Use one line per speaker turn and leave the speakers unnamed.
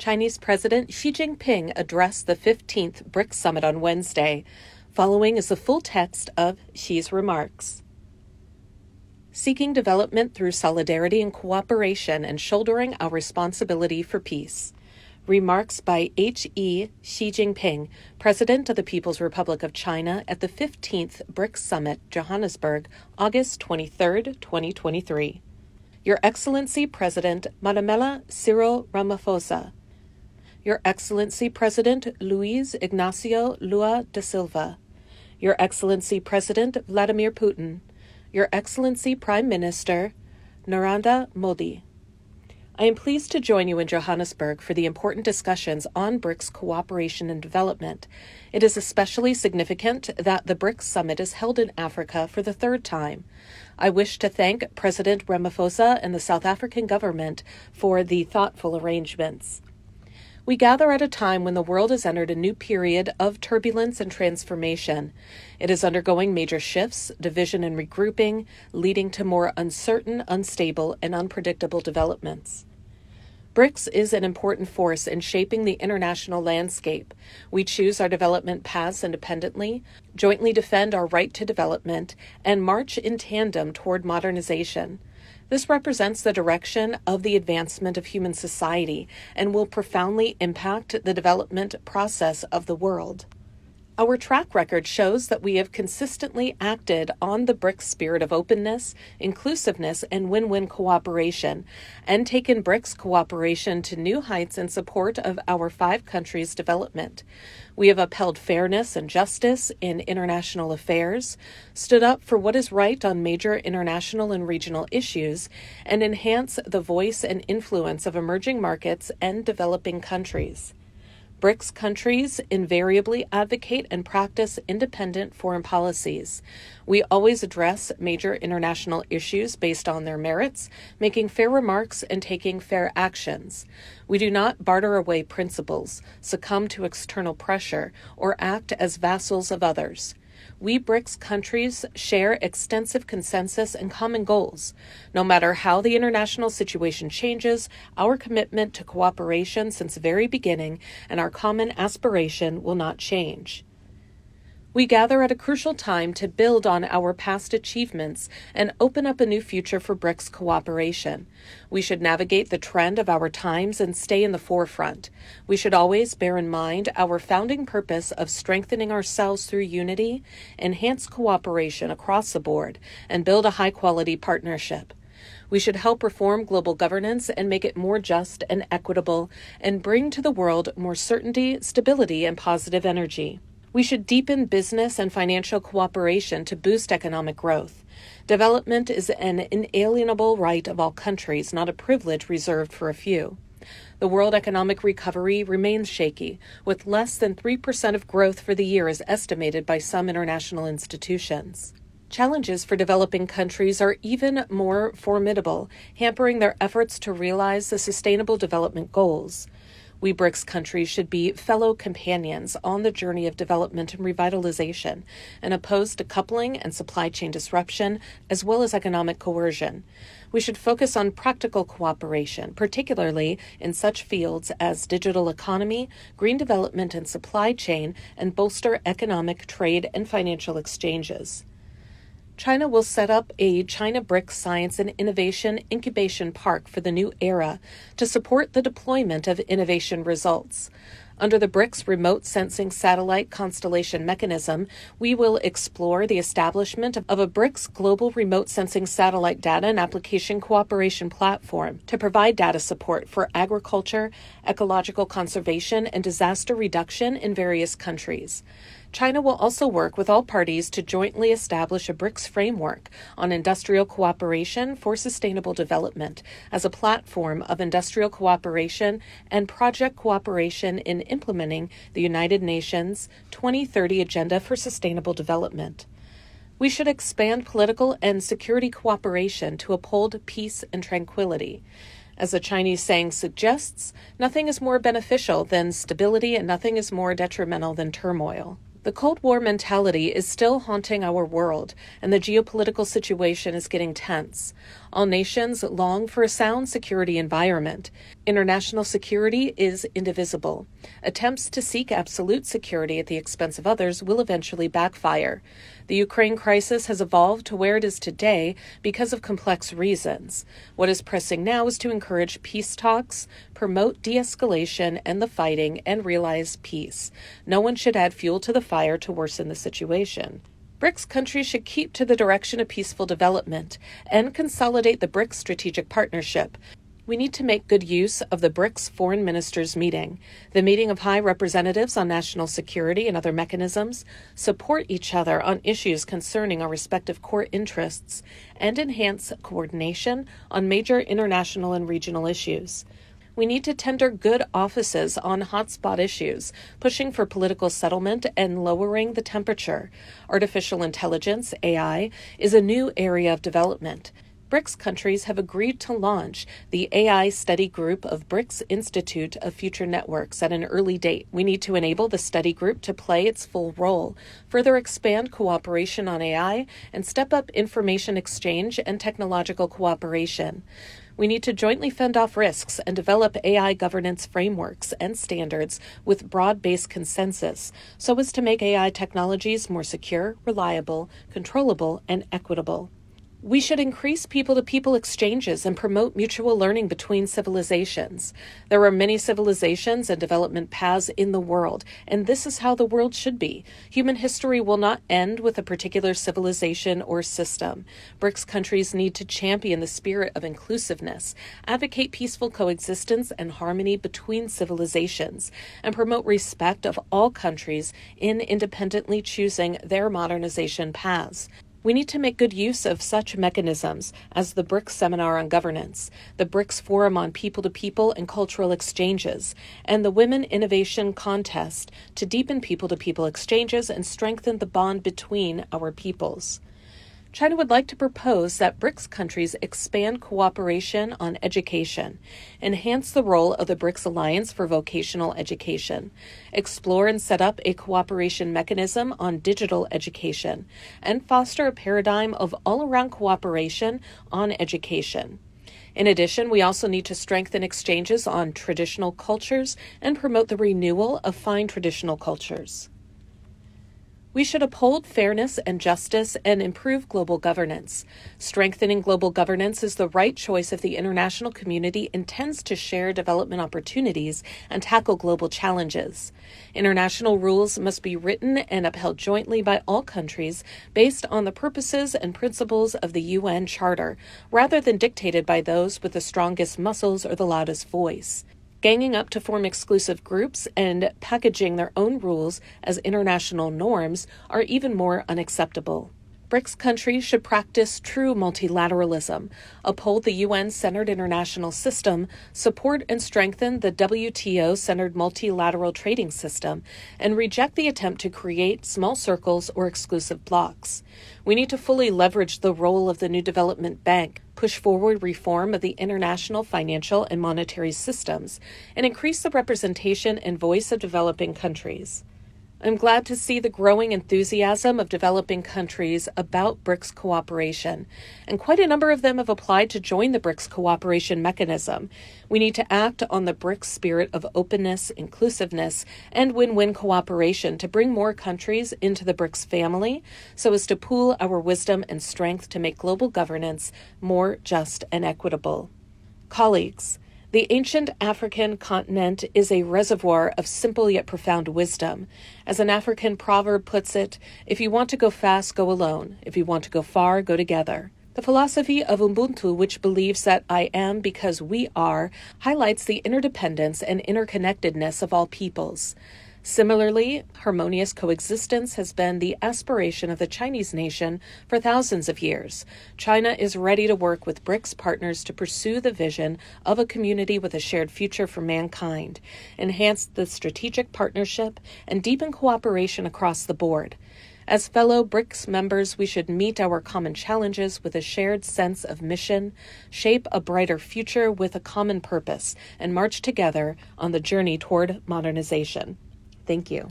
Chinese President Xi Jinping addressed the 15th BRICS Summit on Wednesday. Following is the full text of Xi's remarks. Seeking development through solidarity and cooperation and shouldering our responsibility for peace. Remarks by H.E. Xi Jinping, President of the People's Republic of China, at the 15th BRICS Summit, Johannesburg, August 23, 2023. Your Excellency President Matamela Cyril Ramaphosa, your Excellency President Luiz Inacio Lula da Silva, Your Excellency President Vladimir Putin, Your Excellency Prime Minister Narendra Modi. I am pleased to join you in Johannesburg for the important discussions on BRICS cooperation and development. It is especially significant that the BRICS summit is held in Africa for the third time. I wish to thank President Ramaphosa and the South African government for the thoughtful arrangements. We gather at a time when the world has entered a new period of turbulence and transformation. It is undergoing major shifts, division and regrouping, leading to more uncertain, unstable, and unpredictable developments. BRICS is an important force in shaping the international landscape. We choose our development paths independently, jointly defend our right to development, and march in tandem toward modernization. This represents the direction of the advancement of human society and will profoundly impact the development process of the world. Our track record shows that we have consistently acted on the BRICS spirit of openness, inclusiveness, and win win cooperation, and taken BRICS cooperation to new heights in support of our five countries' development. We have upheld fairness and justice in international affairs, stood up for what is right on major international and regional issues, and enhance the voice and influence of emerging markets and developing countries. BRICS countries invariably advocate and practice independent foreign policies. We always address major international issues based on their merits, making fair remarks and taking fair actions. We do not barter away principles, succumb to external pressure, or act as vassals of others we BRICS countries share extensive consensus and common goals. No matter how the international situation changes, our commitment to cooperation since the very beginning and our common aspiration will not change. We gather at a crucial time to build on our past achievements and open up a new future for BRICS cooperation. We should navigate the trend of our times and stay in the forefront. We should always bear in mind our founding purpose of strengthening ourselves through unity, enhance cooperation across the board, and build a high quality partnership. We should help reform global governance and make it more just and equitable, and bring to the world more certainty, stability, and positive energy. We should deepen business and financial cooperation to boost economic growth. Development is an inalienable right of all countries, not a privilege reserved for a few. The world economic recovery remains shaky, with less than 3% of growth for the year as estimated by some international institutions. Challenges for developing countries are even more formidable, hampering their efforts to realize the Sustainable Development Goals. We BRICS countries should be fellow companions on the journey of development and revitalization and opposed to coupling and supply chain disruption, as well as economic coercion. We should focus on practical cooperation, particularly in such fields as digital economy, green development and supply chain, and bolster economic, trade, and financial exchanges. China will set up a China BRICS Science and Innovation Incubation Park for the new era to support the deployment of innovation results. Under the BRICS Remote Sensing Satellite Constellation Mechanism, we will explore the establishment of a BRICS Global Remote Sensing Satellite Data and Application Cooperation Platform to provide data support for agriculture, ecological conservation, and disaster reduction in various countries. China will also work with all parties to jointly establish a BRICS framework on industrial cooperation for sustainable development as a platform of industrial cooperation and project cooperation in implementing the United Nations 2030 Agenda for Sustainable Development. We should expand political and security cooperation to uphold peace and tranquility. As the Chinese saying suggests, nothing is more beneficial than stability and nothing is more detrimental than turmoil. The Cold War mentality is still haunting our world, and the geopolitical situation is getting tense. All nations long for a sound security environment. International security is indivisible. Attempts to seek absolute security at the expense of others will eventually backfire. The Ukraine crisis has evolved to where it is today because of complex reasons. What is pressing now is to encourage peace talks, promote de escalation and the fighting, and realize peace. No one should add fuel to the fire to worsen the situation. BRICS countries should keep to the direction of peaceful development and consolidate the BRICS strategic partnership. We need to make good use of the BRICS foreign ministers meeting, the meeting of high representatives on national security and other mechanisms, support each other on issues concerning our respective core interests, and enhance coordination on major international and regional issues. We need to tender good offices on hotspot issues, pushing for political settlement and lowering the temperature. Artificial intelligence, AI, is a new area of development. BRICS countries have agreed to launch the AI study group of BRICS Institute of Future Networks at an early date. We need to enable the study group to play its full role, further expand cooperation on AI, and step up information exchange and technological cooperation. We need to jointly fend off risks and develop AI governance frameworks and standards with broad based consensus so as to make AI technologies more secure, reliable, controllable, and equitable. We should increase people to people exchanges and promote mutual learning between civilizations. There are many civilizations and development paths in the world, and this is how the world should be. Human history will not end with a particular civilization or system. BRICS countries need to champion the spirit of inclusiveness, advocate peaceful coexistence and harmony between civilizations, and promote respect of all countries in independently choosing their modernization paths. We need to make good use of such mechanisms as the BRICS Seminar on Governance, the BRICS Forum on People to People and Cultural Exchanges, and the Women Innovation Contest to deepen people to people exchanges and strengthen the bond between our peoples. China would like to propose that BRICS countries expand cooperation on education, enhance the role of the BRICS Alliance for vocational education, explore and set up a cooperation mechanism on digital education, and foster a paradigm of all around cooperation on education. In addition, we also need to strengthen exchanges on traditional cultures and promote the renewal of fine traditional cultures. We should uphold fairness and justice and improve global governance. Strengthening global governance is the right choice if the international community intends to share development opportunities and tackle global challenges. International rules must be written and upheld jointly by all countries based on the purposes and principles of the UN Charter, rather than dictated by those with the strongest muscles or the loudest voice ganging up to form exclusive groups and packaging their own rules as international norms are even more unacceptable. BRICS countries should practice true multilateralism, uphold the UN centered international system, support and strengthen the WTO centered multilateral trading system, and reject the attempt to create small circles or exclusive blocs. We need to fully leverage the role of the new development bank, push forward reform of the international financial and monetary systems, and increase the representation and voice of developing countries. I'm glad to see the growing enthusiasm of developing countries about BRICS cooperation, and quite a number of them have applied to join the BRICS cooperation mechanism. We need to act on the BRICS spirit of openness, inclusiveness, and win win cooperation to bring more countries into the BRICS family so as to pool our wisdom and strength to make global governance more just and equitable. Colleagues, the ancient African continent is a reservoir of simple yet profound wisdom. As an African proverb puts it, if you want to go fast, go alone. If you want to go far, go together. The philosophy of Ubuntu, which believes that I am because we are, highlights the interdependence and interconnectedness of all peoples. Similarly, harmonious coexistence has been the aspiration of the Chinese nation for thousands of years. China is ready to work with BRICS partners to pursue the vision of a community with a shared future for mankind, enhance the strategic partnership, and deepen cooperation across the board. As fellow BRICS members, we should meet our common challenges with a shared sense of mission, shape a brighter future with a common purpose, and march together on the journey toward modernization. Thank you.